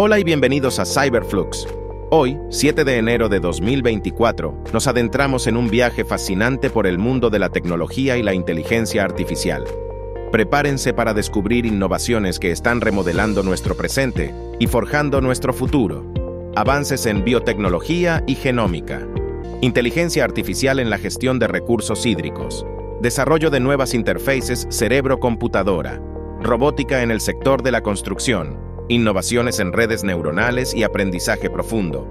Hola y bienvenidos a Cyberflux. Hoy, 7 de enero de 2024, nos adentramos en un viaje fascinante por el mundo de la tecnología y la inteligencia artificial. Prepárense para descubrir innovaciones que están remodelando nuestro presente y forjando nuestro futuro. Avances en biotecnología y genómica. Inteligencia artificial en la gestión de recursos hídricos. Desarrollo de nuevas interfaces cerebro-computadora. Robótica en el sector de la construcción innovaciones en redes neuronales y aprendizaje profundo.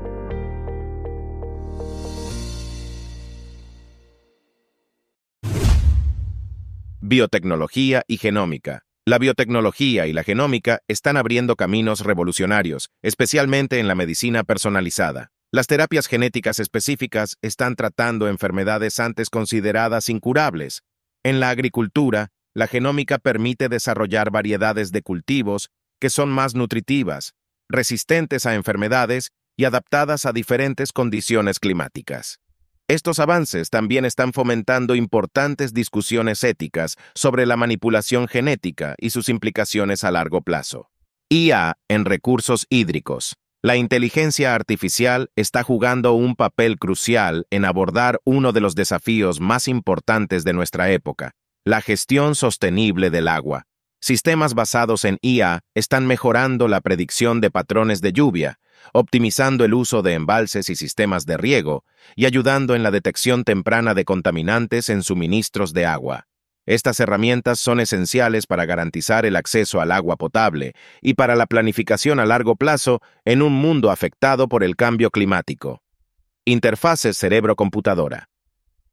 Biotecnología y genómica. La biotecnología y la genómica están abriendo caminos revolucionarios, especialmente en la medicina personalizada. Las terapias genéticas específicas están tratando enfermedades antes consideradas incurables. En la agricultura, la genómica permite desarrollar variedades de cultivos que son más nutritivas, resistentes a enfermedades y adaptadas a diferentes condiciones climáticas. Estos avances también están fomentando importantes discusiones éticas sobre la manipulación genética y sus implicaciones a largo plazo. IA en recursos hídricos. La inteligencia artificial está jugando un papel crucial en abordar uno de los desafíos más importantes de nuestra época, la gestión sostenible del agua. Sistemas basados en IA están mejorando la predicción de patrones de lluvia, optimizando el uso de embalses y sistemas de riego y ayudando en la detección temprana de contaminantes en suministros de agua. Estas herramientas son esenciales para garantizar el acceso al agua potable y para la planificación a largo plazo en un mundo afectado por el cambio climático. Interfaces cerebro-computadora.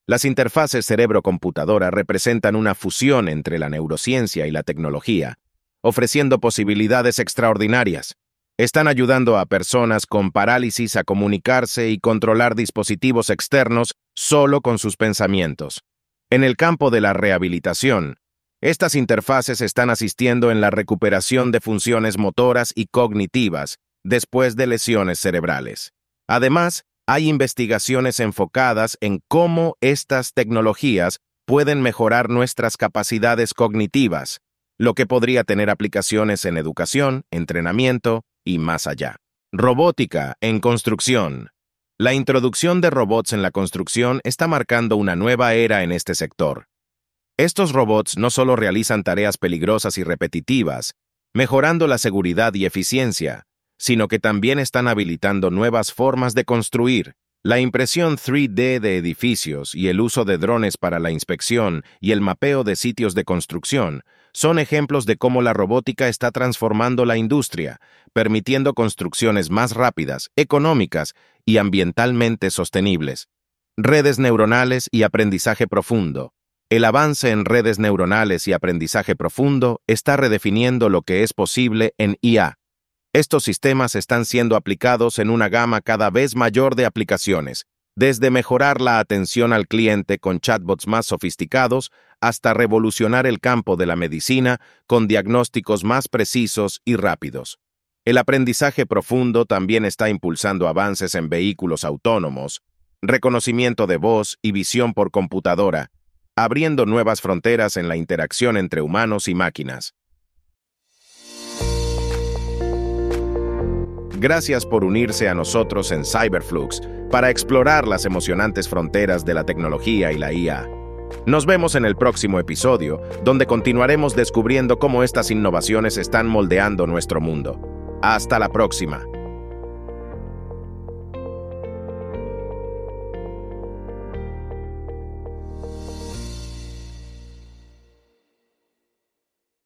Las interfaces cerebro-computadora representan una fusión entre la neurociencia y la tecnología, ofreciendo posibilidades extraordinarias. Están ayudando a personas con parálisis a comunicarse y controlar dispositivos externos solo con sus pensamientos. En el campo de la rehabilitación, estas interfaces están asistiendo en la recuperación de funciones motoras y cognitivas después de lesiones cerebrales. Además, hay investigaciones enfocadas en cómo estas tecnologías pueden mejorar nuestras capacidades cognitivas, lo que podría tener aplicaciones en educación, entrenamiento y más allá. Robótica en construcción. La introducción de robots en la construcción está marcando una nueva era en este sector. Estos robots no solo realizan tareas peligrosas y repetitivas, mejorando la seguridad y eficiencia, sino que también están habilitando nuevas formas de construir. La impresión 3D de edificios y el uso de drones para la inspección y el mapeo de sitios de construcción son ejemplos de cómo la robótica está transformando la industria, permitiendo construcciones más rápidas, económicas y ambientalmente sostenibles. Redes neuronales y aprendizaje profundo. El avance en redes neuronales y aprendizaje profundo está redefiniendo lo que es posible en IA estos sistemas están siendo aplicados en una gama cada vez mayor de aplicaciones, desde mejorar la atención al cliente con chatbots más sofisticados hasta revolucionar el campo de la medicina con diagnósticos más precisos y rápidos. El aprendizaje profundo también está impulsando avances en vehículos autónomos, reconocimiento de voz y visión por computadora, abriendo nuevas fronteras en la interacción entre humanos y máquinas. Gracias por unirse a nosotros en Cyberflux para explorar las emocionantes fronteras de la tecnología y la IA. Nos vemos en el próximo episodio, donde continuaremos descubriendo cómo estas innovaciones están moldeando nuestro mundo. Hasta la próxima.